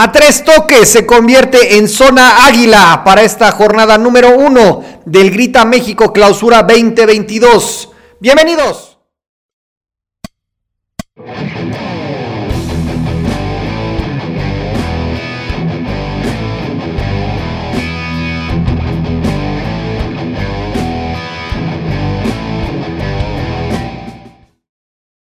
A tres toques se convierte en zona águila para esta jornada número uno del Grita México Clausura 2022. Bienvenidos.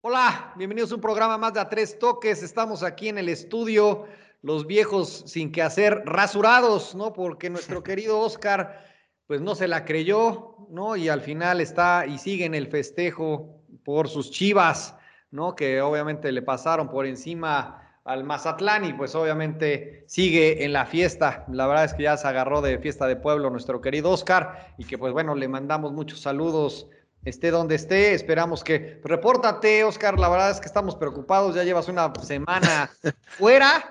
Hola, bienvenidos a un programa más de A Tres Toques. Estamos aquí en el estudio los viejos sin que hacer, rasurados, ¿no? Porque nuestro querido Oscar, pues no se la creyó, ¿no? Y al final está y sigue en el festejo por sus chivas, ¿no? Que obviamente le pasaron por encima al Mazatlán y pues obviamente sigue en la fiesta. La verdad es que ya se agarró de fiesta de pueblo nuestro querido Oscar y que pues bueno, le mandamos muchos saludos esté donde esté, esperamos que repórtate, Oscar, la verdad es que estamos preocupados, ya llevas una semana fuera,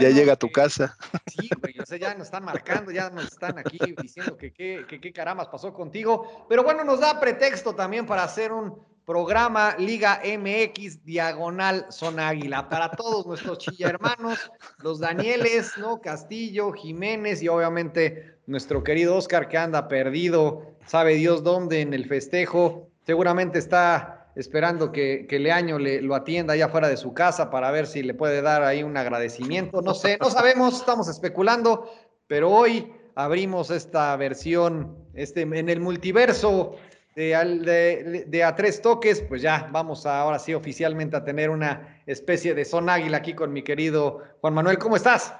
ya llega a tu casa. Sí, güey, o sea, ya nos están marcando, ya nos están aquí diciendo que qué caramas pasó contigo. Pero bueno, nos da pretexto también para hacer un programa Liga MX Diagonal Son Águila para todos nuestros chilla hermanos, los Danieles, ¿no? Castillo, Jiménez y obviamente nuestro querido Oscar que anda perdido, sabe Dios dónde en el festejo. Seguramente está esperando que, que Leaño le, lo atienda allá fuera de su casa para ver si le puede dar ahí un agradecimiento. No sé, no sabemos, estamos especulando, pero hoy abrimos esta versión este, en el multiverso de, de, de, a tres toques, pues ya vamos a, ahora sí oficialmente a tener una especie de son águila aquí con mi querido Juan Manuel. ¿Cómo estás?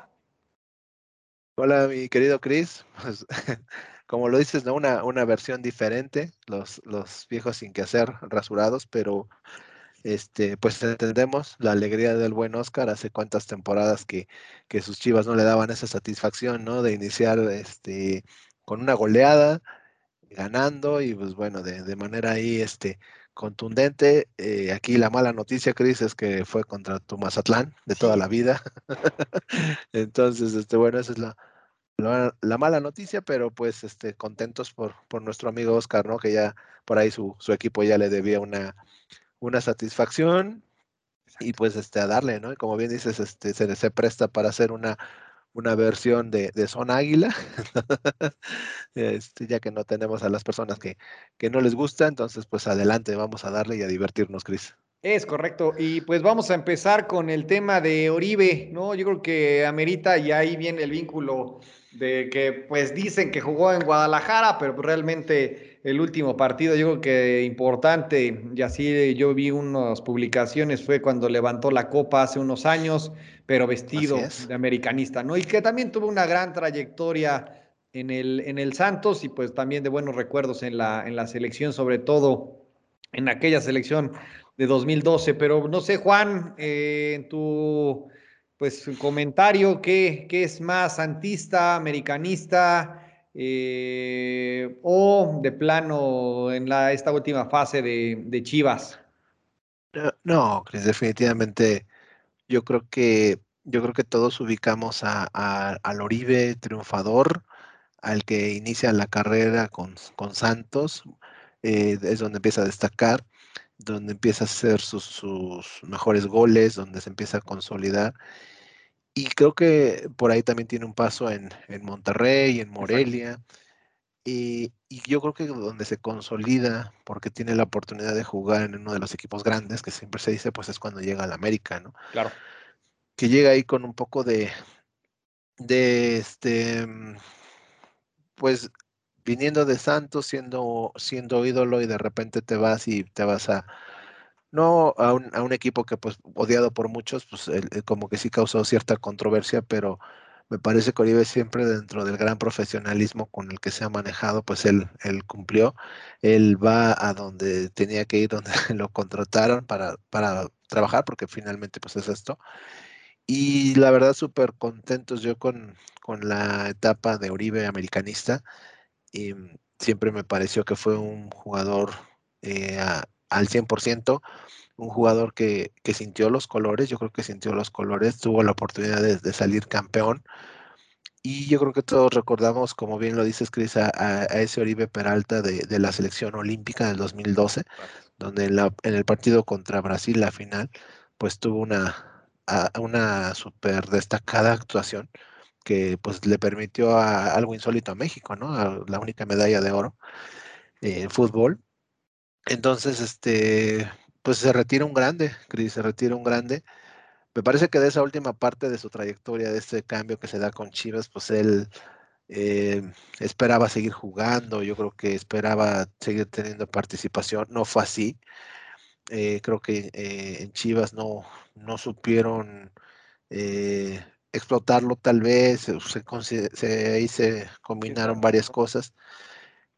Hola, mi querido Cris. Pues, como lo dices, ¿no? Una, una versión diferente, los, los viejos sin que hacer, rasurados, pero este, pues entendemos la alegría del buen Oscar, hace cuántas temporadas que, que sus chivas no le daban esa satisfacción, ¿no? De iniciar este, con una goleada, ganando, y pues bueno, de, de manera ahí este, contundente. Eh, aquí la mala noticia, Cris, es que fue contra tu Mazatlán de toda la vida. Entonces, este, bueno, esa es la, la, mala noticia, pero pues este, contentos por, por nuestro amigo Oscar, ¿no? Que ya por ahí su, su equipo ya le debía una, una satisfacción y pues este, a darle, ¿no? Y como bien dices, este, se, se presta para hacer una, una versión de, de Son Águila, este, ya que no tenemos a las personas que, que no les gusta, entonces pues adelante, vamos a darle y a divertirnos, Cris. Es correcto. Y pues vamos a empezar con el tema de Oribe, ¿no? Yo creo que amerita y ahí viene el vínculo de que pues dicen que jugó en Guadalajara, pero realmente el último partido yo creo que importante, y así yo vi unas publicaciones, fue cuando levantó la copa hace unos años, pero vestido de americanista, ¿no? Y que también tuvo una gran trayectoria en el, en el Santos y pues también de buenos recuerdos en la, en la selección, sobre todo en aquella selección de 2012. Pero no sé, Juan, eh, en tu pues comentario, ¿qué, qué es más santista, americanista eh, o de plano en la, esta última fase de, de Chivas? No, Chris, definitivamente yo creo que yo creo que todos ubicamos a, al Oribe triunfador, al que inicia la carrera con, con Santos, eh, es donde empieza a destacar donde empieza a hacer sus, mejores goles, donde se empieza a consolidar. Y creo que por ahí también tiene un paso en, Monterrey, en Morelia. Y, yo creo que donde se consolida, porque tiene la oportunidad de jugar en uno de los equipos grandes, que siempre se dice, pues es cuando llega al América, ¿no? Claro. Que llega ahí con un poco de, de este, pues viniendo de Santos, siendo, siendo ídolo y de repente te vas y te vas a, no a un, a un equipo que pues odiado por muchos, pues como que sí causó cierta controversia, pero me parece que Oribe siempre dentro del gran profesionalismo con el que se ha manejado, pues él, él cumplió, él va a donde tenía que ir, donde lo contrataron para, para trabajar, porque finalmente pues es esto. Y la verdad súper contentos yo con, con la etapa de Oribe americanista y siempre me pareció que fue un jugador eh, al 100%, un jugador que, que, sintió los colores, yo creo que sintió los colores, tuvo la oportunidad de, salir campeón. Y yo creo que todos recordamos, como bien lo dices, Cris, a, ese Oribe Peralta de, de, la selección olímpica del 2012, donde en, la, en, el partido contra Brasil, la final, pues tuvo una, una súper destacada actuación que pues le permitió a, algo insólito a México, ¿no? la única medalla de oro en fútbol. Entonces, este, pues se retira un grande, Cris, se retira un grande. Me parece que de esa última parte de su trayectoria, de este cambio que se da con Chivas, pues él eh, esperaba seguir jugando, yo creo que esperaba seguir teniendo participación, no fue así. Eh, creo que eh, en Chivas no, no supieron explotarlo tal vez, se, ahí se combinaron varias cosas.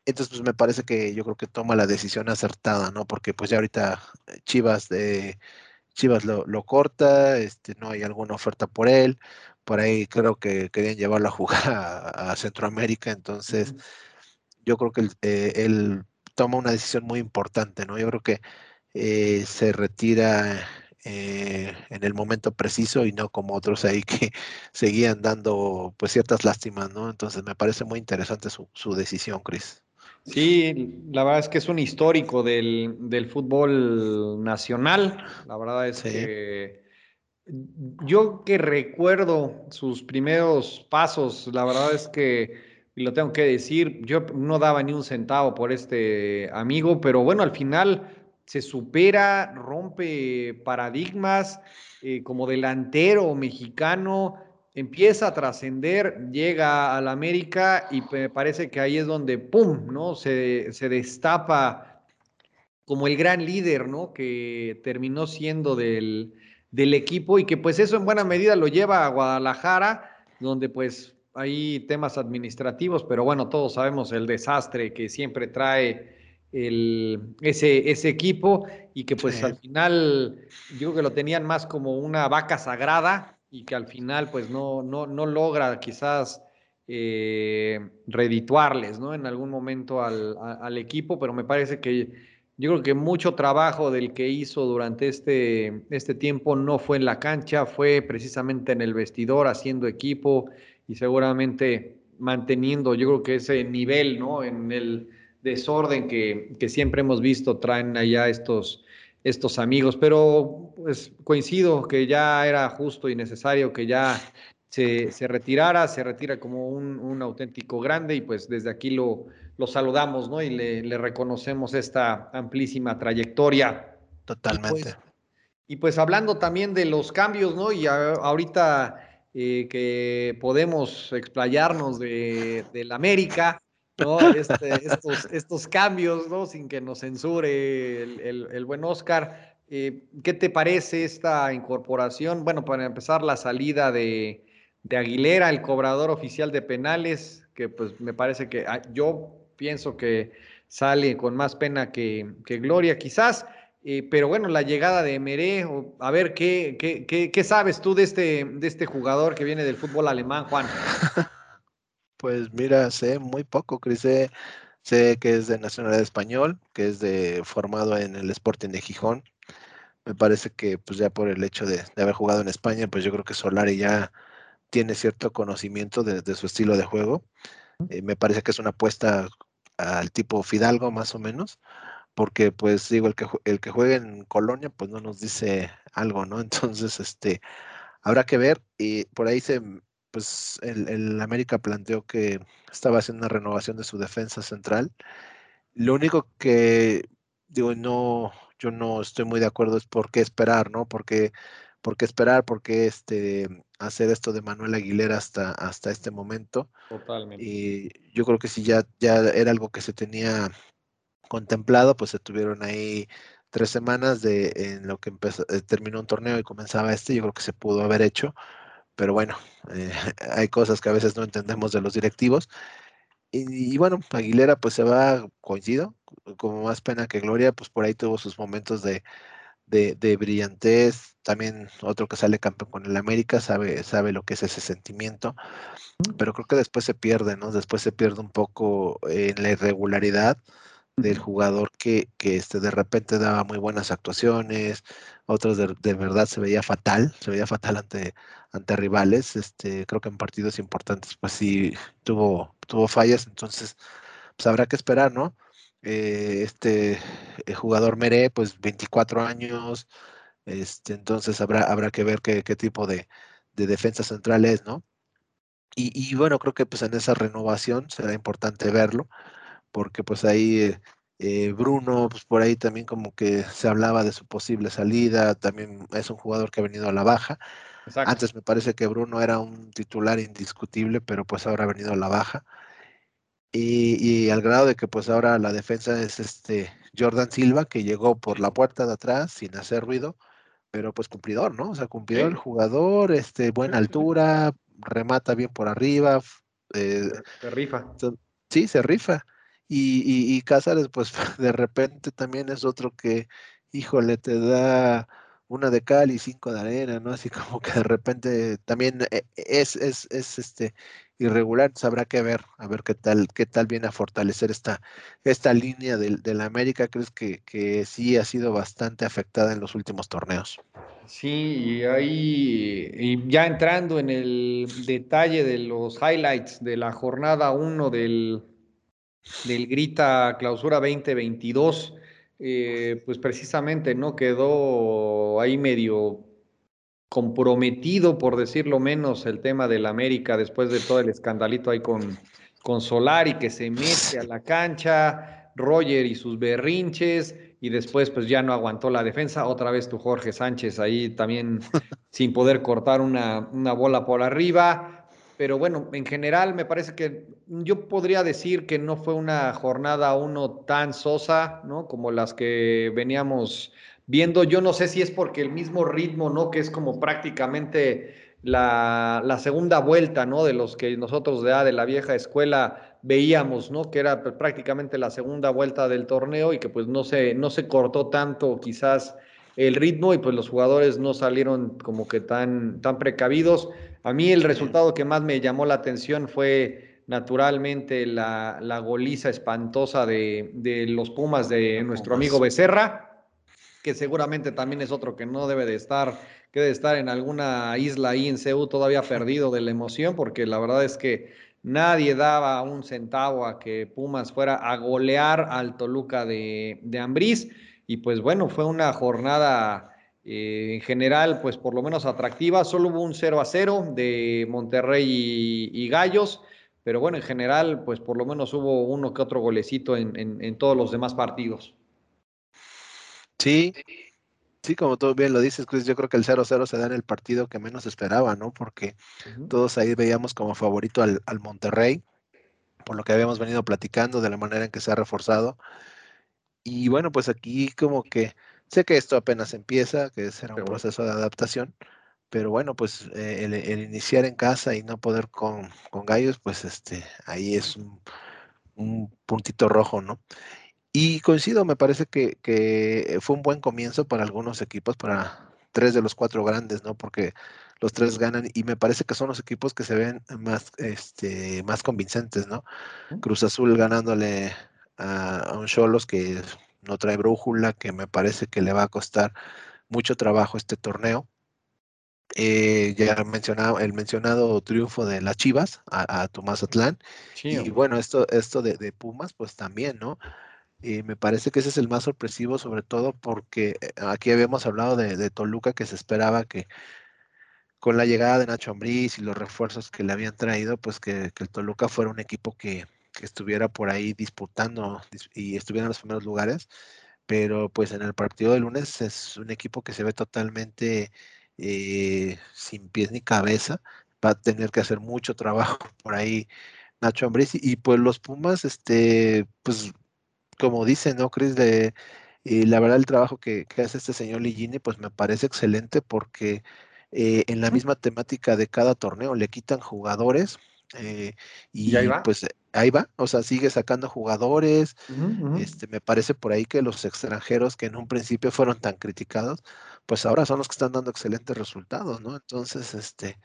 Entonces, pues me parece que yo creo que toma la decisión acertada, ¿no? Porque pues ya ahorita Chivas de Chivas lo, corta, este, no hay alguna oferta por él, por ahí creo que querían llevarlo a jugar a, Centroamérica, entonces yo creo que eh, él, toma una decisión muy importante, ¿no? Yo creo que eh, se retira eh, en el momento preciso y no como otros ahí que seguían dando pues ciertas lástimas, ¿no? Entonces me parece muy interesante su, su decisión, Cris. Sí, la verdad es que es un histórico del, fútbol nacional. La verdad es que yo que recuerdo sus primeros pasos, la verdad es que, y lo tengo que decir, yo no daba ni un centavo por este amigo, pero bueno, al final se supera, rompe paradigmas eh, como delantero mexicano empieza a trascender, llega al América y me parece que ahí es donde, ¡pum!, ¿no? Se, se, destapa como el gran líder, ¿no? Que terminó siendo del, del equipo y que pues eso en buena medida lo lleva a Guadalajara, donde pues hay temas administrativos, pero bueno, todos sabemos el desastre que siempre trae el, ese, ese equipo y que pues al final yo creo que lo tenían más como una vaca sagrada y que al final pues no, no, no logra quizás eh, redituarles, ¿no? En algún momento al, al, equipo, pero me parece que yo creo que mucho trabajo del que hizo durante este, este tiempo no fue en la cancha, fue precisamente en el vestidor, haciendo equipo y seguramente manteniendo, yo creo que ese nivel, ¿no? En el desorden que, que siempre hemos visto traen allá estos estos amigos, pero pues coincido que ya era justo y necesario que ya se, retirara, se retira como un, auténtico grande y pues desde aquí lo, lo saludamos, ¿no? Y le, reconocemos esta amplísima trayectoria. Totalmente. Y pues, hablando también de los cambios, ¿no? Y ahorita eh, que podemos explayarnos de, la América, este, estos, cambios, ¿no? Sin que nos censure el, buen Oscar. Eh, ¿Qué te parece esta incorporación? Bueno, para empezar, la salida de, Aguilera, el cobrador oficial de penales, que pues me parece que ah, yo pienso que sale con más pena que, gloria, quizás. Eh, pero bueno, la llegada de Meré, a ver, ¿qué, qué, qué, sabes tú de este, de este jugador que viene del fútbol alemán, Juan? Pues mira, sé muy poco, Cris. Sé, que es de nacionalidad español, que es de formado en el Sporting de Gijón. Me parece que pues ya por el hecho de, haber jugado en España, pues yo creo que Solari ya tiene cierto conocimiento de, su estilo de juego. Eh, me parece que es una apuesta al tipo Fidalgo más o menos, porque pues digo, el que, el que juegue en Colonia pues no nos dice algo, ¿no? Entonces, este, habrá que ver y por ahí se, pues el, América planteó que estaba haciendo una renovación de su defensa central. Lo único que digo, no, yo no estoy muy de acuerdo es por qué esperar, ¿no? Porque, por qué esperar, por qué este, hacer esto de Manuel Aguilera hasta, hasta este momento. Totalmente. Y yo creo que si ya, ya era algo que se tenía contemplado, pues se tuvieron ahí tres semanas de en lo que empezó, eh, terminó un torneo y comenzaba este, yo creo que se pudo haber hecho pero bueno, eh, hay cosas que a veces no entendemos de los directivos. Y, bueno, Aguilera pues se va, coincido, como más pena que gloria, pues por ahí tuvo sus momentos de, de, brillantez, también otro que sale campeón con el América, sabe, sabe lo que es ese sentimiento, pero creo que después se pierde, ¿no? Después se pierde un poco en la irregularidad del jugador que, que este, de repente daba muy buenas actuaciones, otros de, verdad se veía fatal, se veía fatal ante, ante rivales, este, creo que en partidos importantes pues sí tuvo, tuvo fallas, entonces pues habrá que esperar, ¿no? Eh, este el jugador Meré, pues 24 años, Este, entonces habrá, habrá que ver qué, qué tipo de, de defensa central es, ¿no? Y, y, bueno, creo que pues en esa renovación será importante verlo, porque pues ahí eh, eh, Bruno, pues por ahí también como que se hablaba de su posible salida, también es un jugador que ha venido a la baja. Exacto. Antes me parece que Bruno era un titular indiscutible, pero pues ahora ha venido a la baja. Y, y, al grado de que pues ahora la defensa es este Jordan Silva, que llegó por la puerta de atrás sin hacer ruido, pero pues cumplidor, ¿no? O sea, cumplidor sí. el jugador, este, buena altura, remata bien por arriba. Eh, se rifa. Sí, se rifa. Y, y, y, Cázares, pues de repente también es otro que, híjole, te da una de cal y cinco de arena, ¿no? Así como que de repente también eh, es, es, es este irregular, entonces habrá que ver, a ver qué tal, qué tal viene a fortalecer esta, esta línea del, de la América, crees que, que sí ha sido bastante afectada en los últimos torneos. Sí, y ahí, y ya entrando en el detalle de los highlights de la jornada 1 del, del Grita Clausura 2022, eh, pues precisamente no quedó ahí medio comprometido, por decirlo menos, el tema del América después de todo el escandalito ahí con, con Solari que se mete a la cancha, Roger y sus berrinches, y después pues ya no aguantó la defensa, otra vez tu Jorge Sánchez ahí también sin poder cortar una, una bola por arriba, pero bueno, en general me parece que yo podría decir que no fue una jornada uno tan sosa, ¿no? Como las que veníamos viendo, yo no sé si es porque el mismo ritmo, ¿no? Que es como prácticamente la, la segunda vuelta, ¿no? De los que nosotros de, de la vieja escuela veíamos, ¿no? Que era prácticamente la segunda vuelta del torneo y que pues no se, no se cortó tanto quizás el ritmo y pues los jugadores no salieron como que tan, tan precavidos. A mí el resultado que más me llamó la atención fue naturalmente la, la goliza espantosa de, de los Pumas de nuestro amigo Becerra que seguramente también es otro que no debe de estar, que debe estar en alguna isla ahí en Ceú todavía perdido de la emoción, porque la verdad es que nadie daba un centavo a que Pumas fuera a golear al Toluca de, de Ambriz. Y pues bueno, fue una jornada eh, en general, pues por lo menos atractiva. Solo hubo un 0 a 0 de Monterrey y, y Gallos, pero bueno, en general, pues por lo menos hubo uno que otro golecito en, en, en todos los demás partidos. Sí, sí, como tú bien lo dices, Chris, yo creo que el 0-0 se da en el partido que menos esperaba, ¿no? Porque uh -huh. todos ahí veíamos como favorito al, al, Monterrey, por lo que habíamos venido platicando, de la manera en que se ha reforzado. Y bueno, pues aquí como que sé que esto apenas empieza, que será un proceso de adaptación, pero bueno, pues eh, el, el, iniciar en casa y no poder con, con gallos, pues este, ahí es un, un puntito rojo, ¿no? Y coincido, me parece que, que, fue un buen comienzo para algunos equipos, para tres de los cuatro grandes, ¿no? Porque los tres ganan y me parece que son los equipos que se ven más, este, más convincentes, ¿no? Cruz Azul ganándole a, a un Cholos que no trae brújula, que me parece que le va a costar mucho trabajo este torneo. Eh, ya mencionado el mencionado triunfo de las Chivas a, a Tomás Atlán. Sí, y bueno, esto, esto de, de Pumas, pues también, ¿no? Y me parece que ese es el más sorpresivo, sobre todo porque eh, aquí habíamos hablado de, de Toluca, que se esperaba que con la llegada de Nacho Ambriz y los refuerzos que le habían traído, pues que, que el Toluca fuera un equipo que, que, estuviera por ahí disputando y estuviera en los primeros lugares. Pero pues en el partido de lunes es un equipo que se ve totalmente eh, sin pies ni cabeza. Va a tener que hacer mucho trabajo por ahí Nacho Ambriz y, y pues los Pumas, este, pues como dice, ¿no, Chris? De, y la verdad el trabajo que, que, hace este señor Ligini, pues me parece excelente porque eh, en la misma temática de cada torneo le quitan jugadores eh, y, y ahí pues ahí va, o sea, sigue sacando jugadores. Uh -huh. Este, me parece por ahí que los extranjeros que en un principio fueron tan criticados, pues ahora son los que están dando excelentes resultados, ¿no? Entonces, este,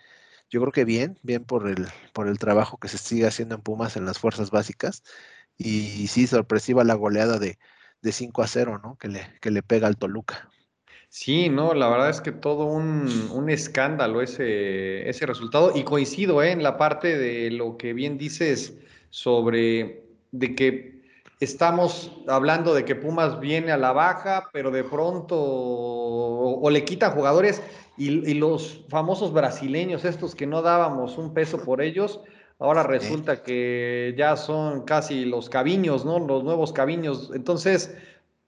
yo creo que bien, bien por el, por el trabajo que se sigue haciendo en Pumas en las fuerzas básicas y sí, sorpresiva la goleada de, de 5 a 0, ¿no? Que le, que le pega al Toluca. Sí, no, la verdad es que todo un, un escándalo ese, ese resultado. Y coincido ¿eh? en la parte de lo que bien dices sobre de que estamos hablando de que Pumas viene a la baja, pero de pronto o, le quitan jugadores y, los famosos brasileños, estos que no dábamos un peso por ellos, ahora resulta que ya son casi los cabiños, ¿no? Los nuevos cabiños. Entonces,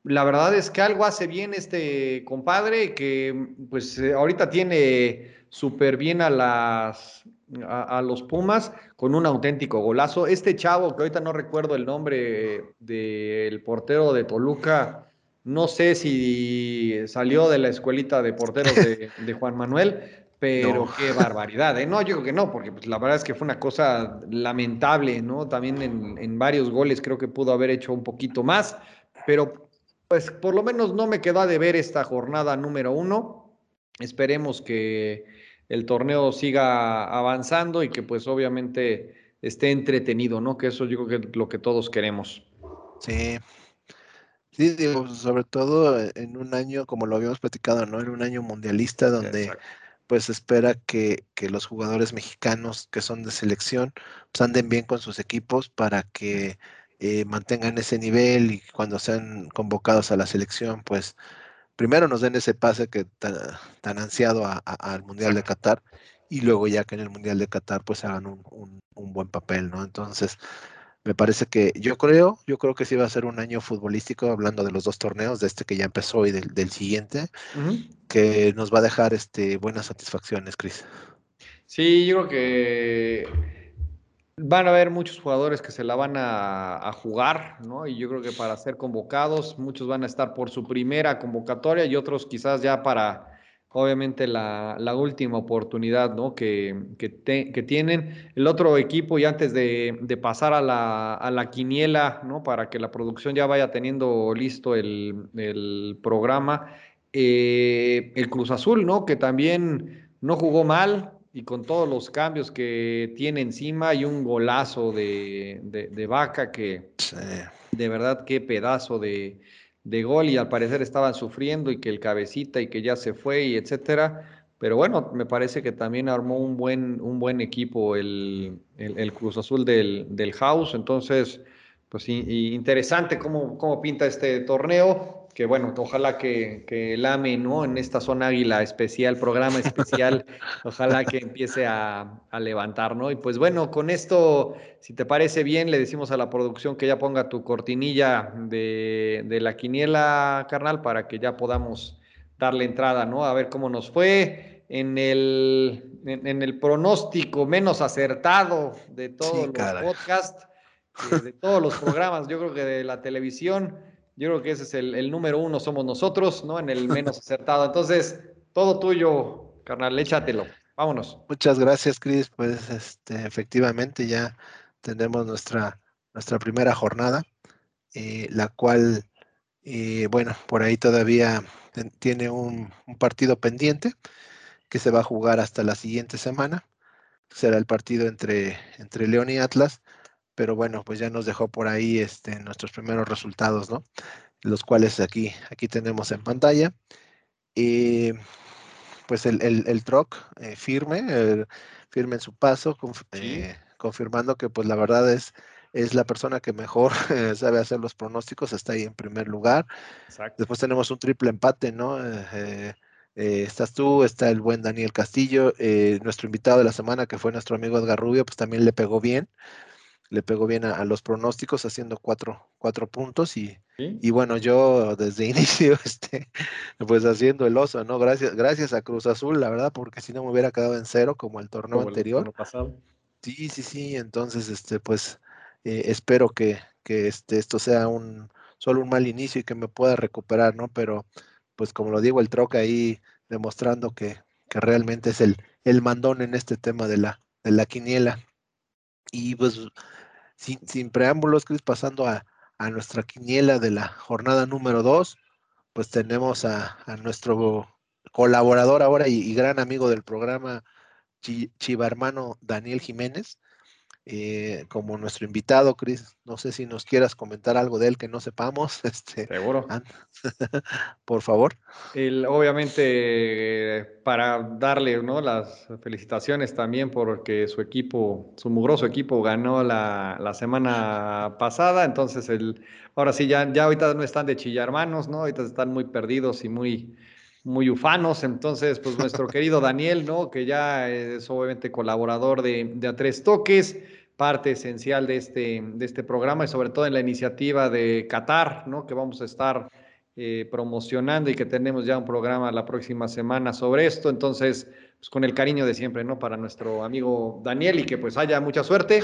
la verdad es que algo hace bien este compadre que pues eh, ahorita tiene súper bien a las a, los Pumas con un auténtico golazo. Este chavo, que ahorita no recuerdo el nombre del portero de Toluca, no sé si salió de la escuelita de porteros de, Juan Manuel, pero qué barbaridad, ¿eh? No, yo creo que no, porque pues, la verdad es que fue una cosa lamentable, ¿no? También en, en varios goles creo que pudo haber hecho un poquito más, pero pues por lo menos no me quedó de ver esta jornada número uno. Esperemos que el torneo siga avanzando y que pues obviamente esté entretenido, ¿no? Que eso yo creo que es lo que todos queremos. Sí. Sí, digo, sobre todo en un año, como lo habíamos platicado, ¿no? En un año mundialista donde pues espera que, que, los jugadores mexicanos que son de selección pues anden bien con sus equipos para que eh, mantengan ese nivel y cuando sean convocados a la selección, pues primero nos den ese pase que tan, ansiado al Mundial de Qatar y luego ya que en el Mundial de Qatar pues hagan un, buen papel, ¿no? Entonces, me parece que yo creo, yo creo que sí va a ser un año futbolístico, hablando de los dos torneos, de este que ya empezó y del, siguiente, que nos va a dejar este, buenas satisfacciones, Cris. Sí, yo creo que Van a haber muchos jugadores que se la van a, jugar, ¿no? Y yo creo que para ser convocados, muchos van a estar por su primera convocatoria y otros quizás ya para, obviamente, la, última oportunidad, ¿no? Que, que, tienen. El otro equipo, y antes de, pasar a la, a la, quiniela, ¿no? Para que la producción ya vaya teniendo listo el, programa, eh, el Cruz Azul, ¿no? Que también no jugó mal, y con todos los cambios que tiene encima y un golazo de, de, vaca que de verdad qué pedazo de, de, gol y al parecer estaban sufriendo y que el cabecita y que ya se fue y etcétera. Pero bueno, me parece que también armó un buen, un buen equipo el, el, Cruz Azul del, del, House. Entonces, pues interesante cómo, cómo pinta este torneo que bueno, ojalá que, el AME, ¿no? En esta zona águila especial, programa especial, ojalá que empiece a, levantar, ¿no? Y pues bueno, con esto, si te parece bien, le decimos a la producción que ya ponga tu cortinilla de, la quiniela, carnal, para que ya podamos darle entrada, ¿no? A ver cómo nos fue en el, en, el pronóstico menos acertado de todos los podcasts, eh, de todos los programas, yo creo que de la televisión yo creo que ese es el, número uno, somos nosotros, ¿no? En el menos acertado. Entonces, todo tuyo, carnal, échatelo. Vámonos. Muchas gracias, Cris. Pues este, efectivamente ya tendremos nuestra, nuestra primera jornada, eh, la cual, eh, bueno, por ahí todavía tiene un, partido pendiente que se va a jugar hasta la siguiente semana. Será el partido entre, entre León y Atlas pero bueno, pues ya nos dejó por ahí este, nuestros primeros resultados, ¿no? Los cuales aquí, aquí tenemos en pantalla. Y pues el, el, el TROC eh, firme, firme en su paso, eh, confirmando que pues la verdad es, es la persona que mejor sabe hacer los pronósticos, está ahí en primer lugar. Después tenemos un triple empate, ¿no? Eh, estás tú, está el buen Daniel Castillo, nuestro invitado de la semana, que fue nuestro amigo Edgar Rubio, pues también le pegó bien le pegó bien a, los pronósticos haciendo cuatro, cuatro puntos y, y, bueno, yo desde inicio, este, pues haciendo el oso, ¿no? Gracias, gracias a Cruz Azul, la verdad, porque si no me hubiera quedado en cero como el torneo anterior. Sí, sí, sí, entonces, este, pues eh, espero que, que este, esto sea un solo un mal inicio y que me pueda recuperar, ¿no? Pero, pues como lo digo, el troca ahí demostrando que, que realmente es el, el mandón en este tema de la, de la quiniela. Y pues sin, preámbulos, Cris, pasando a, nuestra quiniela de la jornada número 2, pues tenemos a, nuestro colaborador ahora y, gran amigo del programa, Chiva hermano Daniel Jiménez. Eh, como nuestro invitado, Cris. No sé si nos quieras comentar algo de él que no sepamos. Este, Seguro. por favor. obviamente, para darle ¿no? las felicitaciones también porque su equipo, su mugroso equipo ganó la, la semana pasada. Entonces, el, ahora sí, ya, ya ahorita no están de chillarmanos, ¿no? Ahorita están muy perdidos y muy muy ufanos. Entonces, pues nuestro querido Daniel, ¿no? Que ya es obviamente colaborador de, de A Tres Toques, parte esencial de este, de este programa y sobre todo en la iniciativa de Qatar, ¿no? Que vamos a estar eh, promocionando y que tenemos ya un programa la próxima semana sobre esto. Entonces, pues con el cariño de siempre, ¿no? Para nuestro amigo Daniel y que pues haya mucha suerte.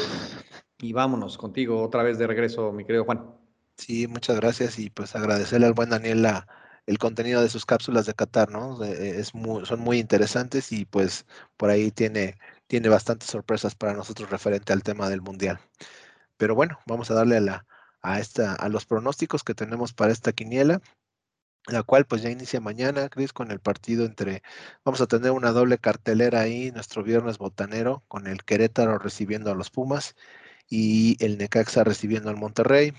Y vámonos contigo otra vez de regreso, mi querido Juan. Sí, muchas gracias y pues agradecerle al buen Daniel el contenido de sus cápsulas de Qatar, ¿no? Es muy, son muy interesantes y pues por ahí tiene, tiene bastantes sorpresas para nosotros referente al tema del Mundial. Pero bueno, vamos a darle a, la, a, esta, a los pronósticos que tenemos para esta quiniela, la cual pues ya inicia mañana, Cris, con el partido entre, vamos a tener una doble cartelera ahí, nuestro viernes botanero, con el Querétaro recibiendo a los Pumas y el Necaxa recibiendo al Monterrey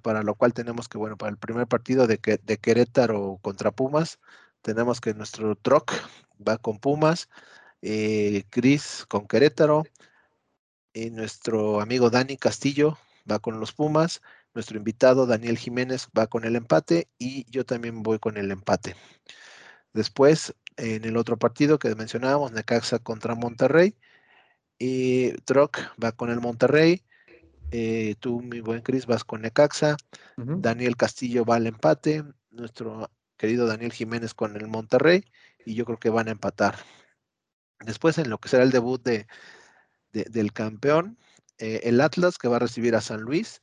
para lo cual tenemos que, bueno, para el primer partido de, de Querétaro contra Pumas, tenemos que nuestro Troc va con Pumas, eh, Chris con Querétaro, y nuestro amigo Dani Castillo va con los Pumas, nuestro invitado Daniel Jiménez va con el empate y yo también voy con el empate. Después, en el otro partido que mencionábamos, Necaxa contra Monterrey, y Troc va con el Monterrey, eh, tú, mi buen Cris, vas con Necaxa. Daniel Castillo va al empate. Nuestro querido Daniel Jiménez con el Monterrey. Y yo creo que van a empatar. Después, en lo que será el debut de, del campeón, eh, el Atlas que va a recibir a San Luis.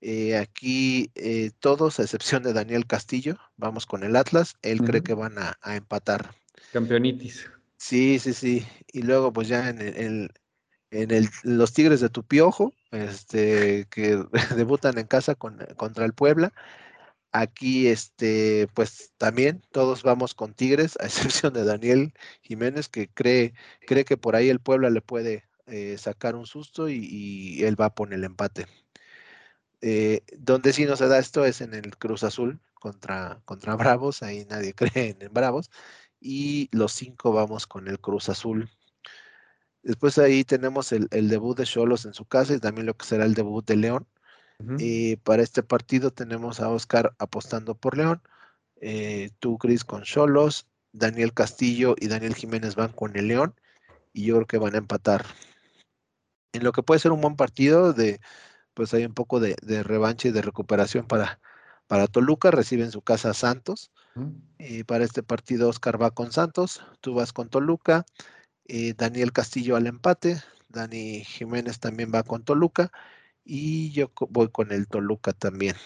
Eh, aquí todos, a excepción de Daniel Castillo, vamos con el Atlas. Él cree que van a, empatar. Campeonitis. Sí, sí, sí. Y luego, pues ya en el, en el, los Tigres de Tupiojo, este, que debutan en casa con, contra el Puebla. Aquí, este, pues también todos vamos con Tigres, a excepción de Daniel Jiménez, que cree, cree que por ahí el Puebla le puede eh, sacar un susto y, él va a poner el empate. Eh, donde sí no se da esto es en el Cruz Azul contra, contra Bravos, ahí nadie cree en Bravos, y los cinco vamos con el Cruz Azul. Después ahí tenemos el, debut de Cholos en su casa y también lo que será el debut de León. Y para este partido tenemos a Oscar apostando por León, eh, tú, Cris, con Cholos, Daniel Castillo y Daniel Jiménez van con el León y yo creo que van a empatar. En lo que puede ser un buen partido, de, pues hay un poco de, revancha y de recuperación para, para Toluca, recibe en su casa a Santos. Y para este partido Oscar va con Santos, tú vas con Toluca, eh, Daniel Castillo al empate, Dani Jiménez también va con Toluca y yo voy con el Toluca también.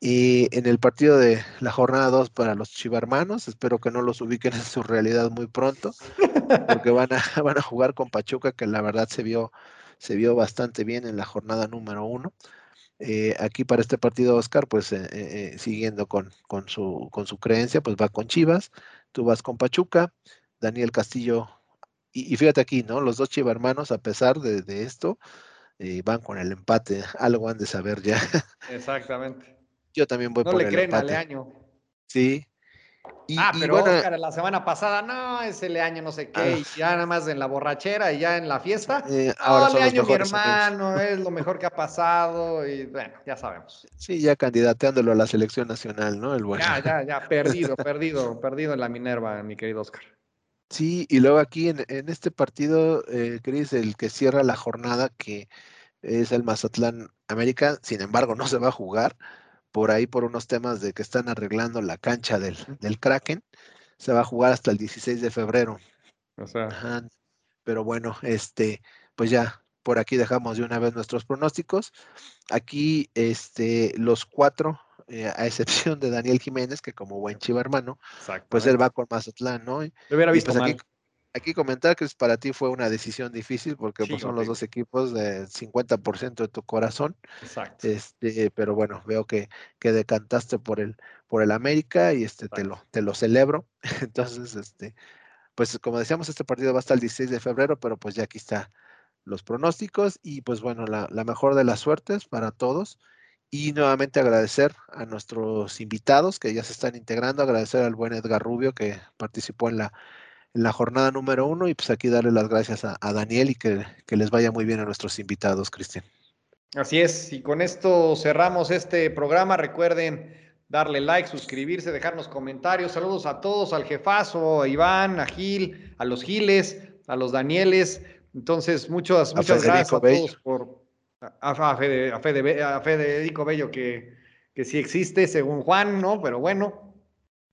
Y en el partido de la jornada 2 para los chivarmanos, espero que no los ubiquen en su realidad muy pronto, porque van a, van a jugar con Pachuca, que la verdad se vio, se vio bastante bien en la jornada número 1. Eh, aquí para este partido, Oscar, pues eh, siguiendo con, con, su, con su creencia, pues va con Chivas, tú vas con Pachuca, Daniel Castillo y, fíjate aquí, ¿no? Los dos chivarmanos, a pesar de, esto, eh, van con el empate. Algo han de saber ya. Exactamente. Yo también voy por el empate. No le creen a Leaño. Sí. ah, pero Oscar, la semana pasada, no, ese Leaño no sé qué, ah. y ya nada más en la borrachera y ya en la fiesta. Eh, ahora Leaño, mi hermano, es lo mejor que ha pasado, y bueno, ya sabemos. Sí, ya candidateándolo a la selección nacional, ¿no? El bueno. Ya, ya, ya, perdido, perdido, perdido en la Minerva, mi querido Oscar. Sí, y luego aquí en, este partido, eh, Cris, el que cierra la jornada, que es el Mazatlán América, sin embargo, no se va a jugar por ahí por unos temas de que están arreglando la cancha del, del Kraken. Se va a jugar hasta el 16 de febrero. O sea. Pero bueno, este, pues ya, por aquí dejamos de una vez nuestros pronósticos. Aquí, este, los cuatro eh, a excepción de Daniel Jiménez, que como buen chiva hermano, pues él va con Mazatlán, ¿no? Y, hubiera visto pues, aquí, comentar que para ti fue una decisión difícil porque pues, son los dos equipos de 50% de tu corazón. Exacto. Este, pero bueno, veo que, que decantaste por el, por el América y este te lo, te lo celebro. Entonces, este, pues como decíamos, este partido va hasta el 16 de febrero, pero pues ya aquí está los pronósticos y pues bueno, la, la mejor de las suertes para todos. Y nuevamente agradecer a nuestros invitados que ya se están integrando, agradecer al buen Edgar Rubio que participó en la, en la jornada número uno y pues aquí darle las gracias a, a Daniel y que, que, les vaya muy bien a nuestros invitados, Cristian. Así es, y con esto cerramos este programa. Recuerden darle like, suscribirse, dejarnos comentarios. Saludos a todos, al jefazo, a Iván, a Gil, a los Giles, a los Danieles. Entonces, muchas, muchas gracias a todos por a, Federico Bello que, que sí existe, según Juan, ¿no? Pero bueno.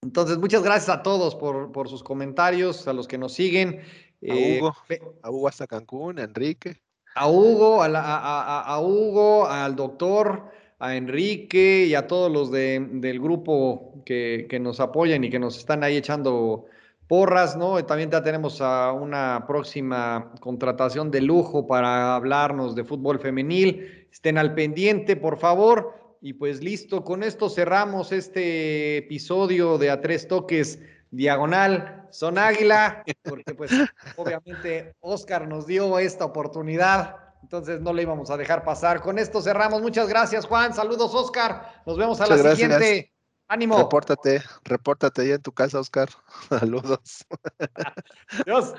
Entonces, muchas gracias a todos por, por sus comentarios, a los que nos siguen. A eh, Hugo, a Hugo hasta Cancún, a Enrique. A Hugo, a, a, a, Hugo, al doctor, a Enrique y a todos los de, del grupo que, que, nos apoyan y que nos están ahí echando porras, ¿no? También ya tenemos a una próxima contratación de lujo para hablarnos de fútbol femenil. Estén al pendiente, por favor. Y pues listo, con esto cerramos este episodio de A Tres Toques Diagonal Son Águila, porque pues obviamente Oscar nos dio esta oportunidad, entonces no le íbamos a dejar pasar. Con esto cerramos. Muchas gracias, Juan. Saludos, Oscar. Nos vemos a la siguiente. ¡Ánimo! Repórtate, repórtate ya en tu casa, Oscar. Saludos. Adiós.